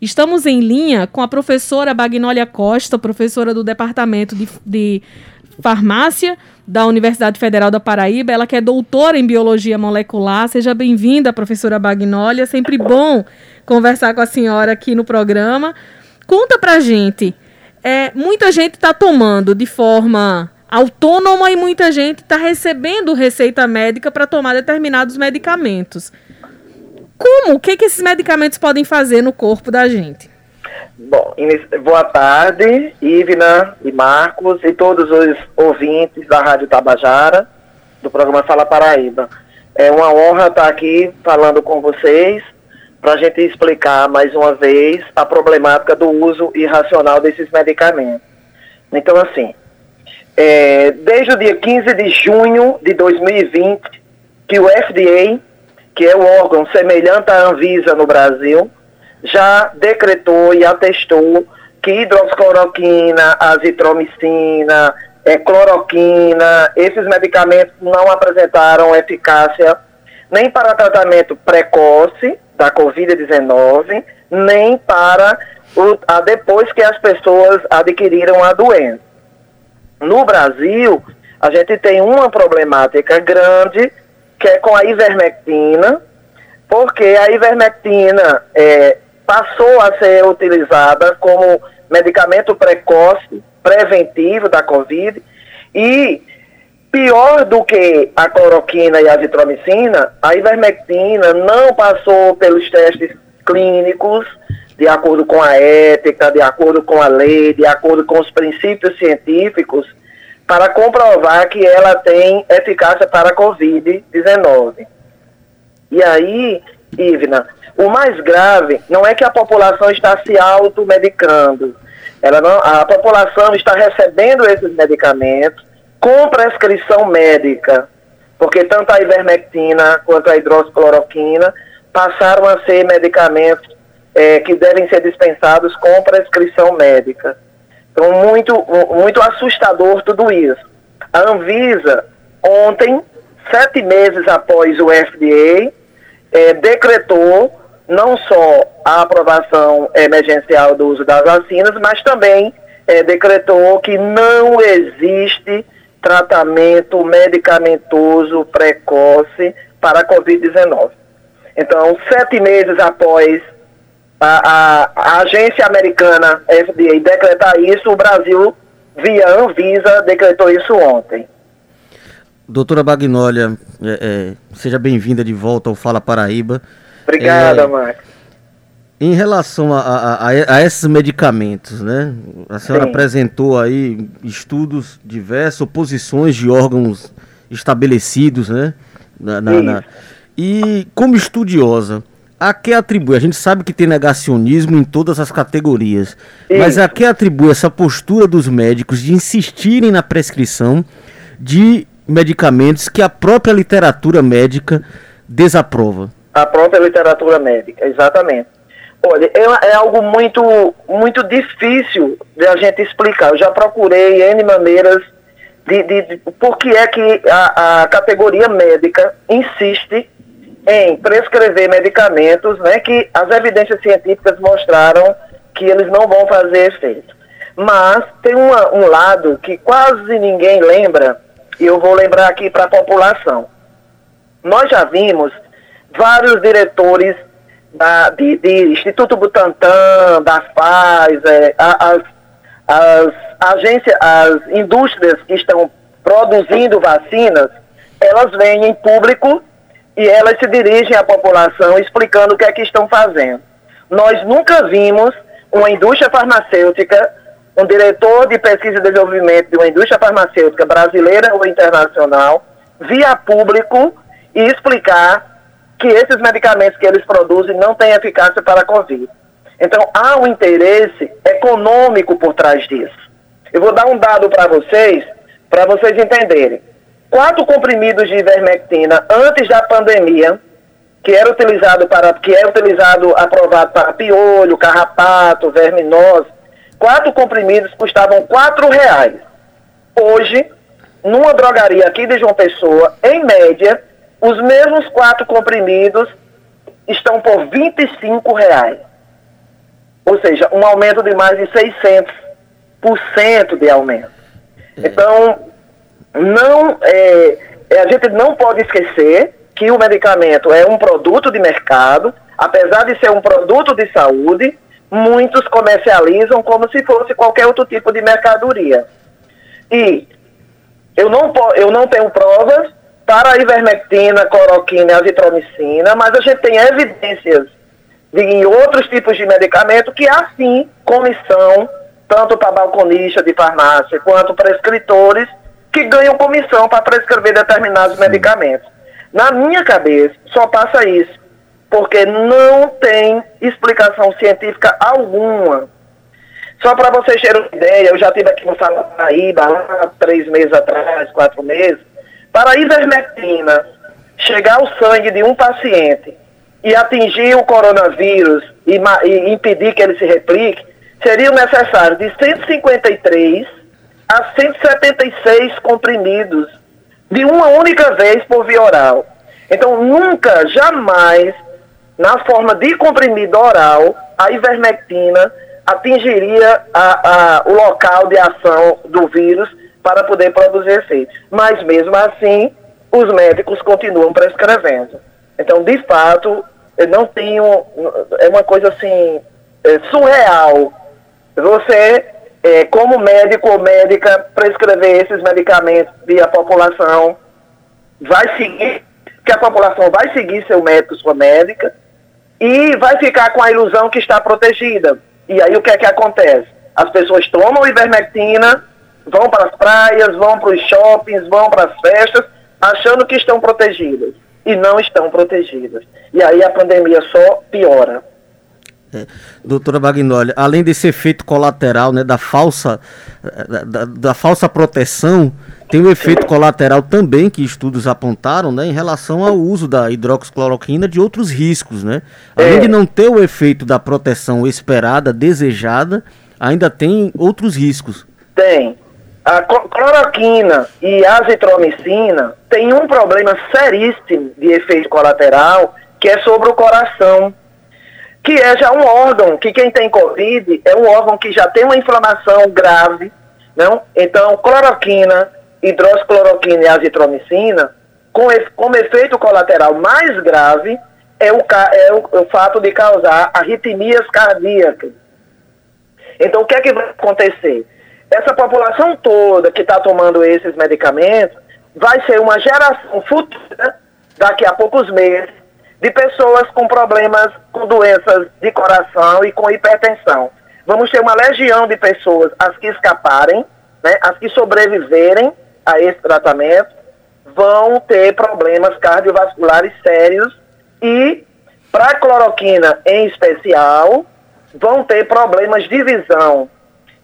Estamos em linha com a professora Bagnólia Costa, professora do Departamento de, de Farmácia da Universidade Federal da Paraíba. Ela que é doutora em Biologia Molecular. Seja bem-vinda, professora Bagnólia. Sempre bom conversar com a senhora aqui no programa. Conta pra gente. É, muita gente está tomando de forma autônoma e muita gente está recebendo receita médica para tomar determinados medicamentos. Como? O que, que esses medicamentos podem fazer no corpo da gente? Bom, boa tarde, Ivna e Marcos e todos os ouvintes da Rádio Tabajara, do programa Fala Paraíba. É uma honra estar aqui falando com vocês para a gente explicar mais uma vez a problemática do uso irracional desses medicamentos. Então, assim, é, desde o dia 15 de junho de 2020, que o FDA, que é o órgão semelhante à Anvisa no Brasil, já decretou e atestou que hidroxicloroquina, azitromicina, é, cloroquina, esses medicamentos não apresentaram eficácia nem para tratamento precoce da Covid-19, nem para o, a, depois que as pessoas adquiriram a doença. No Brasil, a gente tem uma problemática grande, que é com a ivermectina, porque a ivermectina é, passou a ser utilizada como medicamento precoce, preventivo da Covid, e pior do que a cloroquina e a azitromicina, a ivermectina não passou pelos testes clínicos, de acordo com a ética, de acordo com a lei, de acordo com os princípios científicos, para comprovar que ela tem eficácia para a Covid-19. E aí, Ivna, o mais grave não é que a população está se automedicando. Ela não, a população está recebendo esses medicamentos com prescrição médica, porque tanto a ivermectina quanto a hidroxicloroquina passaram a ser medicamentos é, que devem ser dispensados com prescrição médica. Então, muito, muito assustador tudo isso. A Anvisa, ontem, sete meses após o FDA, é, decretou não só a aprovação emergencial do uso das vacinas, mas também é, decretou que não existe tratamento medicamentoso precoce para a Covid-19. Então, sete meses após a, a, a, agência americana FDA decretar isso, o Brasil, via Anvisa, decretou isso ontem. Doutora Bagnólia, é, é, seja bem-vinda de volta ao Fala Paraíba. Obrigada, é, Marcos. Em relação a, a, a, esses medicamentos, né? A senhora Sim. apresentou aí estudos diversos, oposições de órgãos estabelecidos, né? Na, na, na, e como estudiosa, a que atribui? A gente sabe que tem negacionismo em todas as categorias, mas a que atribui essa postura dos médicos de insistirem na prescrição de medicamentos que a própria literatura médica desaprova? A própria literatura médica, exatamente. Olha, é, é algo muito, muito difícil de a gente explicar. Eu já procurei N maneiras de, de, de por que é que a, a categoria médica insiste em prescrever medicamentos né, que as evidências científicas mostraram que eles não vão fazer efeito. Mas tem uma, um lado que quase ninguém lembra, e eu vou lembrar aqui para a população. Nós já vimos vários diretores da, de, de Instituto Butantan, da Pfizer, as, as agências, as indústrias que estão produzindo vacinas, elas vêm em público e elas se dirigem à população explicando o que é que estão fazendo. Nós nunca vimos uma indústria farmacêutica, um diretor de pesquisa e desenvolvimento de uma indústria farmacêutica brasileira ou internacional, via público e explicar que esses medicamentos que eles produzem não têm eficácia para a Covid. Então, há um interesse econômico por trás disso. Eu vou dar um dado para vocês, para vocês entenderem quatro comprimidos de ivermectina antes da pandemia, que era utilizado para, que é utilizado, aprovado para piolho, carrapato, verminose, quatro comprimidos custavam quatro reais. Hoje, numa drogaria aqui de João Pessoa, em média, os mesmos quatro comprimidos estão por 25 reais. ou seja, um aumento de mais de 600% de aumento. É. Então, não, é, é, a gente não pode esquecer que o medicamento é um produto de mercado, apesar de ser um produto de saúde, muitos comercializam como se fosse qualquer outro tipo de mercadoria. E eu não, eu não tenho provas para a ivermectina, cloroquina e azitromicina, mas a gente tem evidências de, em outros tipos de medicamento que há sim comissão, tanto para balconista de farmácia quanto para escritores, que ganham comissão para prescrever determinados medicamentos. Na minha cabeça, só passa isso, porque não tem explicação científica alguma. Só para vocês terem uma ideia, eu já tive aqui no Sala Paraíba, lá três meses atrás, quatro meses, para a ivermectina chegar ao sangue de um paciente e atingir o coronavírus e, e impedir que ele se replique, seria necessário de 153 a 176 comprimidos de uma única vez por via oral. Então, nunca, jamais, na forma de comprimido oral, a ivermectina atingiria a, a, o local de ação do vírus para poder produzir efeito. Mas mesmo assim, os médicos continuam prescrevendo. Então, de fato, eu não tenho. É uma coisa assim. É surreal. Você, é, como médico ou médica, prescrever esses medicamentos e a população vai seguir, que a população vai seguir seu médico, sua médica, e vai ficar com a ilusão que está protegida. E aí o que é que acontece? As pessoas tomam ivermectina vão para as praias, vão para os shoppings, vão para as festas, achando que estão protegidas. E não estão protegidas. E aí a pandemia só piora. É, doutora Bagnoli, além desse efeito colateral né, da, falsa, da, da falsa proteção, tem um efeito colateral também que estudos apontaram né, em relação ao uso da hidroxicloroquina de outros riscos. Né? Além é. de não ter o efeito da proteção esperada, desejada, ainda tem outros riscos. Tem. A cloroquina e a azitromicina têm um problema seríssimo de efeito colateral, que é sobre o coração, que é já um órgão, que quem tem Covid é um órgão que já tem uma inflamação grave, não? Então, cloroquina, hidroxicloroquina e azitromicina, com, como efeito colateral mais grave, é o, é o, o fato de causar arritmias cardíacas. Então, o que é que vai acontecer? essa população toda que está tomando esses medicamentos vai ser uma geração futura, daqui a poucos meses, de pessoas com problemas, com doenças de coração e com hipertensão. Vamos ter uma legião de pessoas, as que escaparem, né, as que sobreviverem a esse tratamento, vão ter problemas cardiovasculares sérios e, para a cloroquina em especial, vão ter problemas de visão,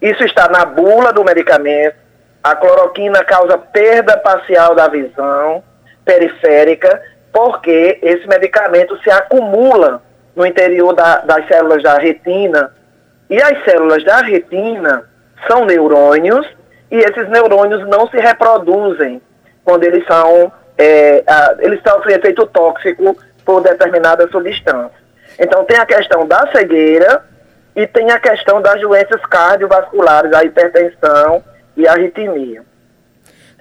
isso está na bula do medicamento. A cloroquina causa perda parcial da visão periférica, porque esse medicamento se acumula no interior da, das células da retina. E as células da retina são neurônios, e esses neurônios não se reproduzem quando eles são. É, a, eles sofrem efeito tóxico por determinada substância. Então tem a questão da cegueira e tem a questão das doenças cardiovasculares, a hipertensão e a arritmia.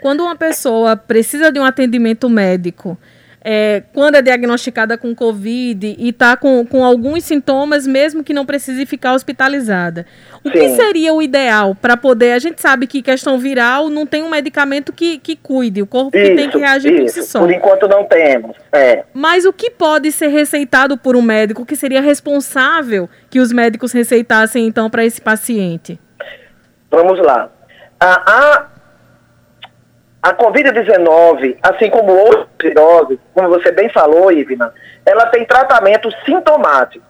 Quando uma pessoa precisa de um atendimento médico, é, quando é diagnosticada com Covid e está com, com alguns sintomas, mesmo que não precise ficar hospitalizada. O Sim. que seria o ideal para poder. A gente sabe que questão viral não tem um medicamento que, que cuide, o corpo isso, que tem que reagir isso. por si só. Por enquanto não temos. É. Mas o que pode ser receitado por um médico que seria responsável que os médicos receitassem então para esse paciente? Vamos lá. A, a a Covid-19, assim como outras viroses, como você bem falou, Ivna, ela tem tratamento sintomático.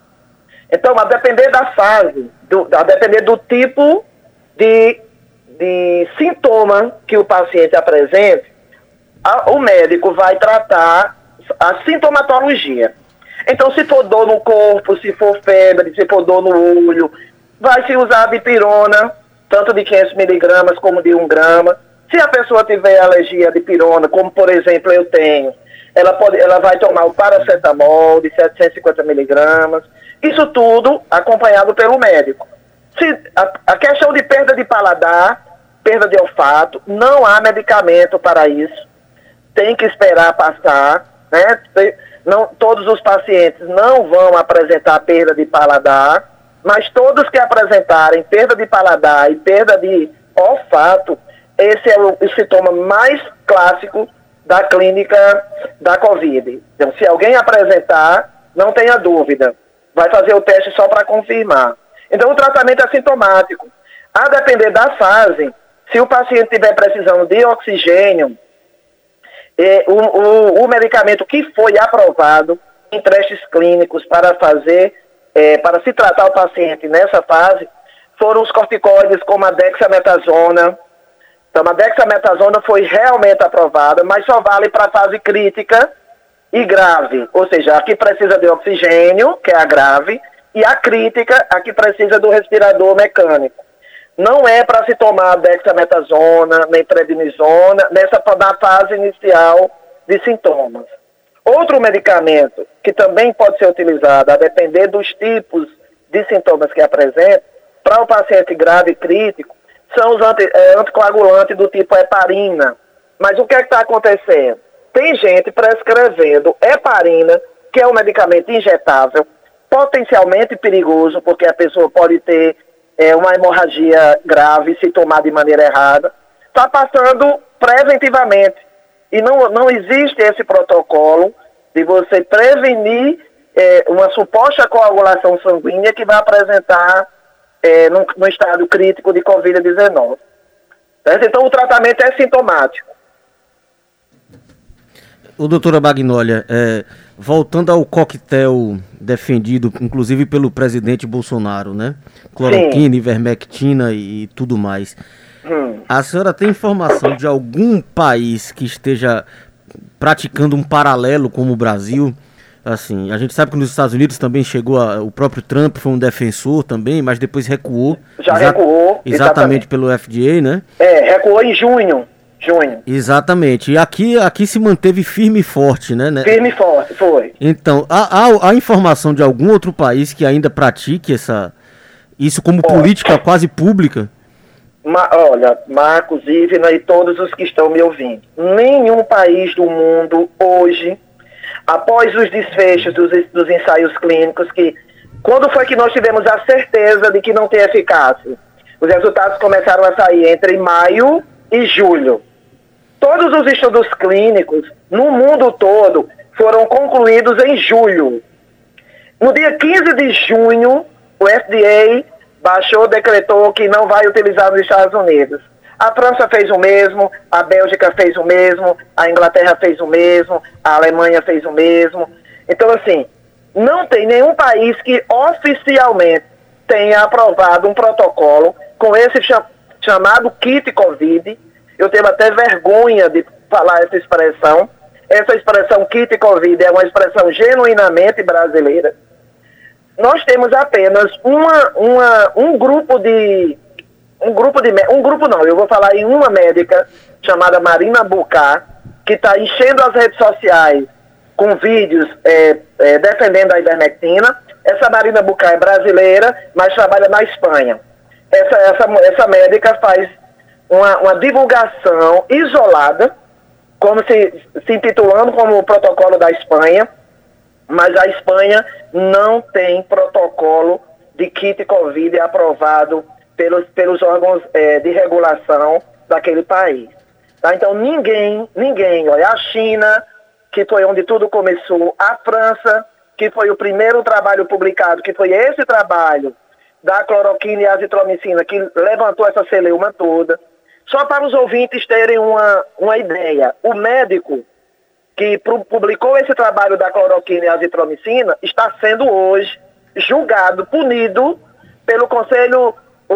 Então, a depender da fase, do, a depender do tipo de, de sintoma que o paciente apresente, a, o médico vai tratar a sintomatologia. Então, se for dor no corpo, se for febre, se for dor no olho, vai se usar a dipirona, tanto de 500 miligramas como de 1 grama se a pessoa tiver alergia de pirona, como por exemplo eu tenho, ela, pode, ela vai tomar o paracetamol de 750 miligramas. Isso tudo acompanhado pelo médico. Se a, a questão de perda de paladar, perda de olfato, não há medicamento para isso. Tem que esperar passar, né? Não, todos os pacientes não vão apresentar perda de paladar, mas todos que apresentarem perda de paladar e perda de olfato, esse é o, o sintoma mais clássico da clínica da Covid. Então, se alguém apresentar, não tenha dúvida, vai fazer o teste só para confirmar. Então, o tratamento é sintomático. A depender da fase, se o paciente estiver precisando de oxigênio, é, o, o, o, medicamento que foi aprovado em testes clínicos para fazer, é, para se tratar o paciente nessa fase, foram os corticoides como a dexametasona, então, a dexametasona foi realmente aprovada, mas só vale para a fase crítica e grave. Ou seja, a que precisa de oxigênio, que é a grave, e a crítica, a que precisa do respirador mecânico. Não é para se tomar dexametasona, nem prednisona, nessa na fase inicial de sintomas. Outro medicamento que também pode ser utilizado, a depender dos tipos de sintomas que apresenta, para o paciente grave e crítico, são os anti, é, anticoagulantes do tipo heparina. Mas o que é que está acontecendo? Tem gente prescrevendo heparina, que é um medicamento injetável, potencialmente perigoso, porque a pessoa pode ter é, uma hemorragia grave se tomar de maneira errada. Está passando preventivamente. E não, não existe esse protocolo de você prevenir é, uma suposta coagulação sanguínea que vai apresentar é, no, no estado crítico de Covid-19. Então, o tratamento é sintomático. O doutora Magnólia, é, voltando ao coquetel defendido, inclusive pelo presidente Bolsonaro, né? Cloroquina, Sim. ivermectina e, e tudo mais. Hum. A senhora tem informação de algum país que esteja praticando um paralelo como o Brasil? Assim, a gente sabe que nos Estados Unidos também chegou a, o próprio Trump foi um defensor também, mas depois recuou. Já exa recuou. Exatamente, exatamente pelo FDA, né? É, recuou em junho. Junho. Exatamente. E aqui, aqui se manteve firme e forte, né? né? Firme e forte, foi. Então, há, há, há informação de algum outro país que ainda pratique essa, isso como política quase pública? Ma olha, Marcos, Ivna e todos os que estão me ouvindo. Nenhum país do mundo hoje após os desfechos dos, dos ensaios clínicos, que quando foi que nós tivemos a certeza de que não tem eficácia? Os resultados começaram a sair entre maio e julho. Todos os estudos clínicos no mundo todo foram concluídos em julho. No dia 15 de junho, o FDA baixou, decretou que não vai utilizar nos Estados Unidos. A França fez o mesmo, a Bélgica fez o mesmo, a Inglaterra fez o mesmo, a Alemanha fez o mesmo. Então, assim, não tem nenhum país que oficialmente tenha aprovado um protocolo com esse chamado kit Covid. Eu tenho até vergonha de falar essa expressão. Essa expressão kit Covid é uma expressão genuinamente brasileira. Nós temos apenas uma, uma, um grupo de um grupo de um grupo não, eu vou falar em uma médica chamada Marina Bucá, que está enchendo as redes sociais com vídeos é, é, defendendo a ivermectina. Essa Marina Bucá é brasileira, mas trabalha na Espanha. Essa, essa, essa médica faz uma, uma divulgação isolada, como se, se intitulando como o protocolo da Espanha, mas a Espanha não tem protocolo de kit Covid aprovado pelos, pelos órgãos é, de regulação daquele país. Tá? Então ninguém, ninguém, olha, a China, que foi onde tudo começou, a França, que foi o primeiro trabalho publicado, que foi esse trabalho da cloroquina e azitromicina, que levantou essa celeuma toda. Só para os ouvintes terem uma, uma ideia, o médico que publicou esse trabalho da cloroquina e azitromicina está sendo hoje julgado, punido pelo Conselho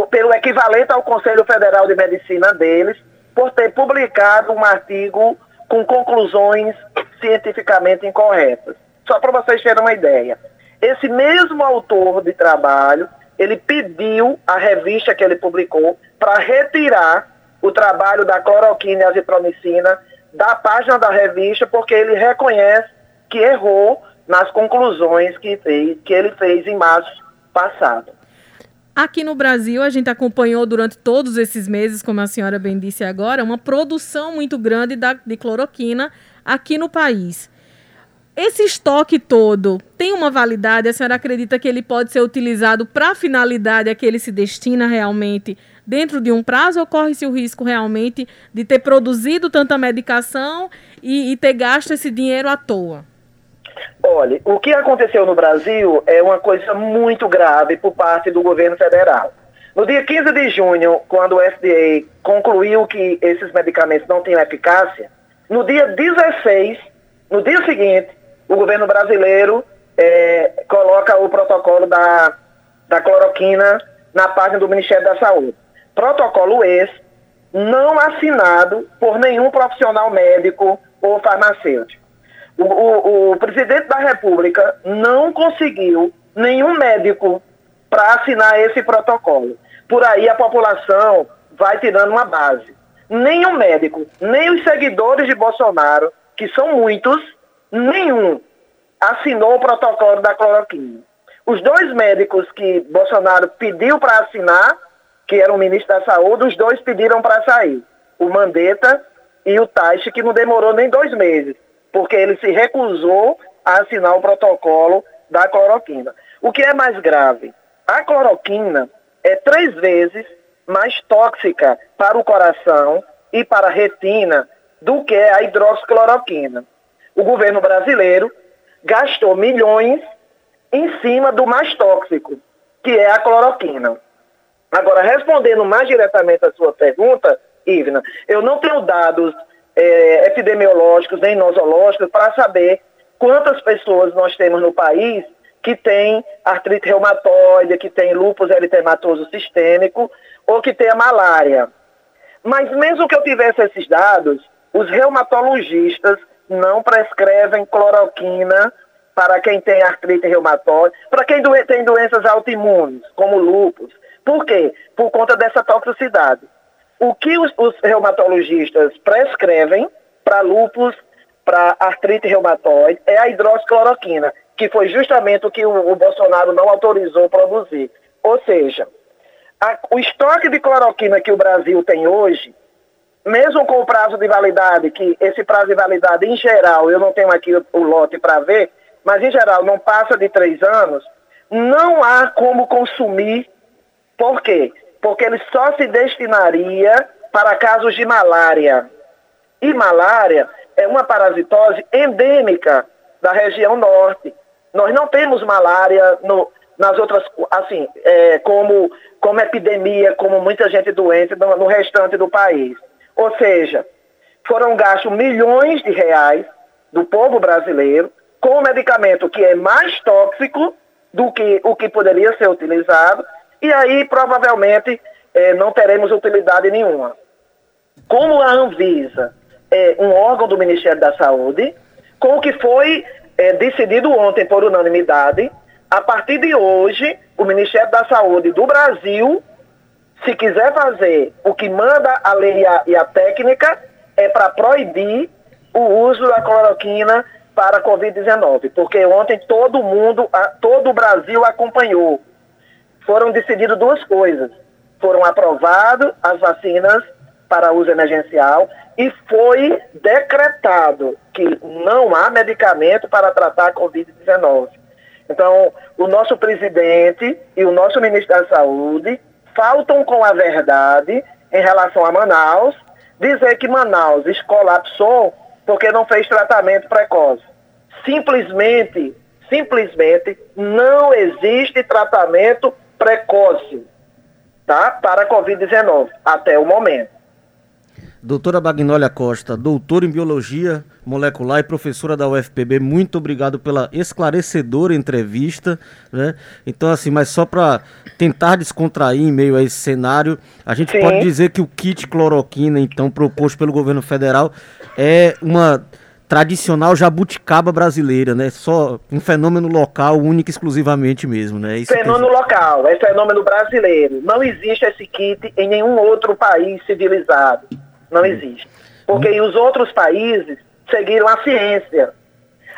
pelo equivalente ao Conselho Federal de Medicina deles, por ter publicado um artigo com conclusões cientificamente incorretas. Só para vocês terem uma ideia. Esse mesmo autor de trabalho, ele pediu à revista que ele publicou para retirar o trabalho da cloroquina e azitromicina da página da revista, porque ele reconhece que errou nas conclusões que, fez, que ele fez em março passado. Aqui no Brasil, a gente acompanhou durante todos esses meses, como a senhora bem disse agora, uma produção muito grande da, de cloroquina aqui no país. Esse estoque todo tem uma validade? A senhora acredita que ele pode ser utilizado para a finalidade a que ele se destina realmente dentro de um prazo? Ou corre-se o risco realmente de ter produzido tanta medicação e, e ter gasto esse dinheiro à toa? Olha, o que aconteceu no Brasil é uma coisa muito grave por parte do governo federal. No dia 15 de junho, quando o FDA concluiu que esses medicamentos não tinham eficácia, no dia 16, no dia seguinte, o governo brasileiro é, coloca o protocolo da, da cloroquina na página do Ministério da Saúde. Protocolo esse não assinado por nenhum profissional médico ou farmacêutico. O, o, o presidente da República não conseguiu nenhum médico para assinar esse protocolo. Por aí a população vai tirando uma base. Nenhum médico, nem os seguidores de Bolsonaro, que são muitos, nenhum assinou o protocolo da cloroquina. Os dois médicos que Bolsonaro pediu para assinar, que eram o ministro da Saúde, os dois pediram para sair. O Mandetta e o Taixe, que não demorou nem dois meses, porque ele se recusou a assinar o protocolo da cloroquina. O que é mais grave? A cloroquina é três vezes mais tóxica para o coração e para a retina do que a hidroxicloroquina o governo brasileiro gastou milhões em cima do mais tóxico, que é a cloroquina. Agora, respondendo mais diretamente à sua pergunta, Ivna, eu não tenho dados é, epidemiológicos nem nosológicos para saber quantas pessoas nós temos no país que tem artrite reumatoide, que tem lúpus eritematoso sistêmico ou que tem a malária. Mas mesmo que eu tivesse esses dados, os reumatologistas não prescrevem cloroquina para quem tem artrite reumatoide, para quem tem doenças autoimunes, como lúpus. Por quê? Por conta dessa toxicidade. O que os, os reumatologistas prescrevem para lúpus, para artrite reumatoide, é a hidroxicloroquina, que foi justamente o que o, o Bolsonaro não autorizou produzir. Ou seja, a, o estoque de cloroquina que o Brasil tem hoje mesmo com o prazo de validade, que esse prazo de validade, em geral, eu não tenho aqui o, o lote para ver, mas em geral não passa de três anos, não há como consumir. Por quê? Porque ele só se destinaria para casos de malária. E malária é uma parasitose endêmica da região norte. Nós não temos malária no, nas outras, assim, é, como, como epidemia, como muita gente doente no, no restante do país. Ou seja, foram gastos milhões de reais do povo brasileiro com um medicamento que é mais tóxico do que o que poderia ser utilizado, e aí provavelmente eh, não teremos utilidade nenhuma. Como a Anvisa é um órgão do Ministério da Saúde, com o que foi eh, decidido ontem por unanimidade, a partir de hoje, o Ministério da Saúde do Brasil se quiser fazer o que manda a lei e a, e a técnica, é para proibir o uso da cloroquina para a Covid-19, porque ontem todo mundo, todo o Brasil acompanhou. Foram decididas duas coisas. Foram aprovadas as vacinas para uso emergencial e foi decretado que não há medicamento para tratar a Covid-19. Então, o nosso presidente e o nosso ministro da Saúde faltam com a verdade em relação a Manaus, dizer que Manaus colapsou porque não fez tratamento precoce. Simplesmente, simplesmente não existe tratamento precoce, tá? Para a Covid-19 até o momento. Doutora Bagnólia Costa, doutora em Biologia Molecular e professora da UFPB, muito obrigado pela esclarecedora entrevista. Né? Então, assim, mas só para tentar descontrair em meio a esse cenário, a gente Sim. pode dizer que o kit cloroquina, então, proposto pelo governo federal, é uma tradicional jabuticaba brasileira, né? Só um fenômeno local, único exclusivamente mesmo, né? Isso fenômeno local, é fenômeno brasileiro. Não existe esse kit em nenhum outro país civilizado. Não existe. Porque hum. os outros países seguiram a ciência.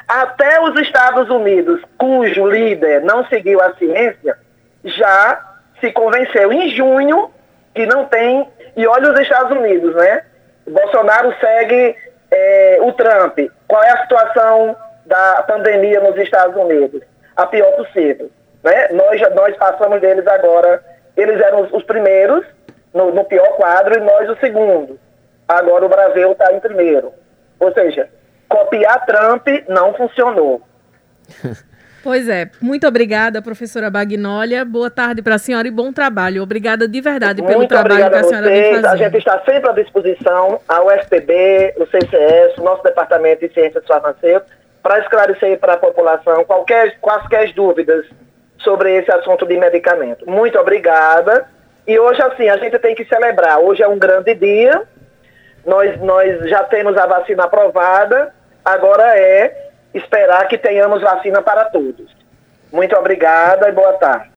Até os Estados Unidos, cujo líder não seguiu a ciência, já se convenceu em junho que não tem. E olha os Estados Unidos, né? Bolsonaro segue é, o Trump. Qual é a situação da pandemia nos Estados Unidos? A pior possível. Né? Nós, nós passamos deles agora. Eles eram os, os primeiros no, no, pior quadro e nós o segundo. Agora o Brasil está em primeiro. Ou seja, copiar Trump não funcionou. Pois é. Muito obrigada, professora Bagnólia. Boa tarde para a senhora e bom trabalho. Obrigada de verdade pelo Muito trabalho que a senhora vem fazendo. A gente está sempre à disposição, a UFPB, o CCS, o nosso Departamento de Ciências Farmacêuticas, para esclarecer para a população qualquer, quaisquer dúvidas sobre esse assunto de medicamento. Muito obrigada. E hoje, assim, a gente tem que celebrar. Hoje é um grande dia. Nós, nós já temos a vacina aprovada. Agora é esperar que tenhamos vacina para todos. Muito obrigada e boa tarde.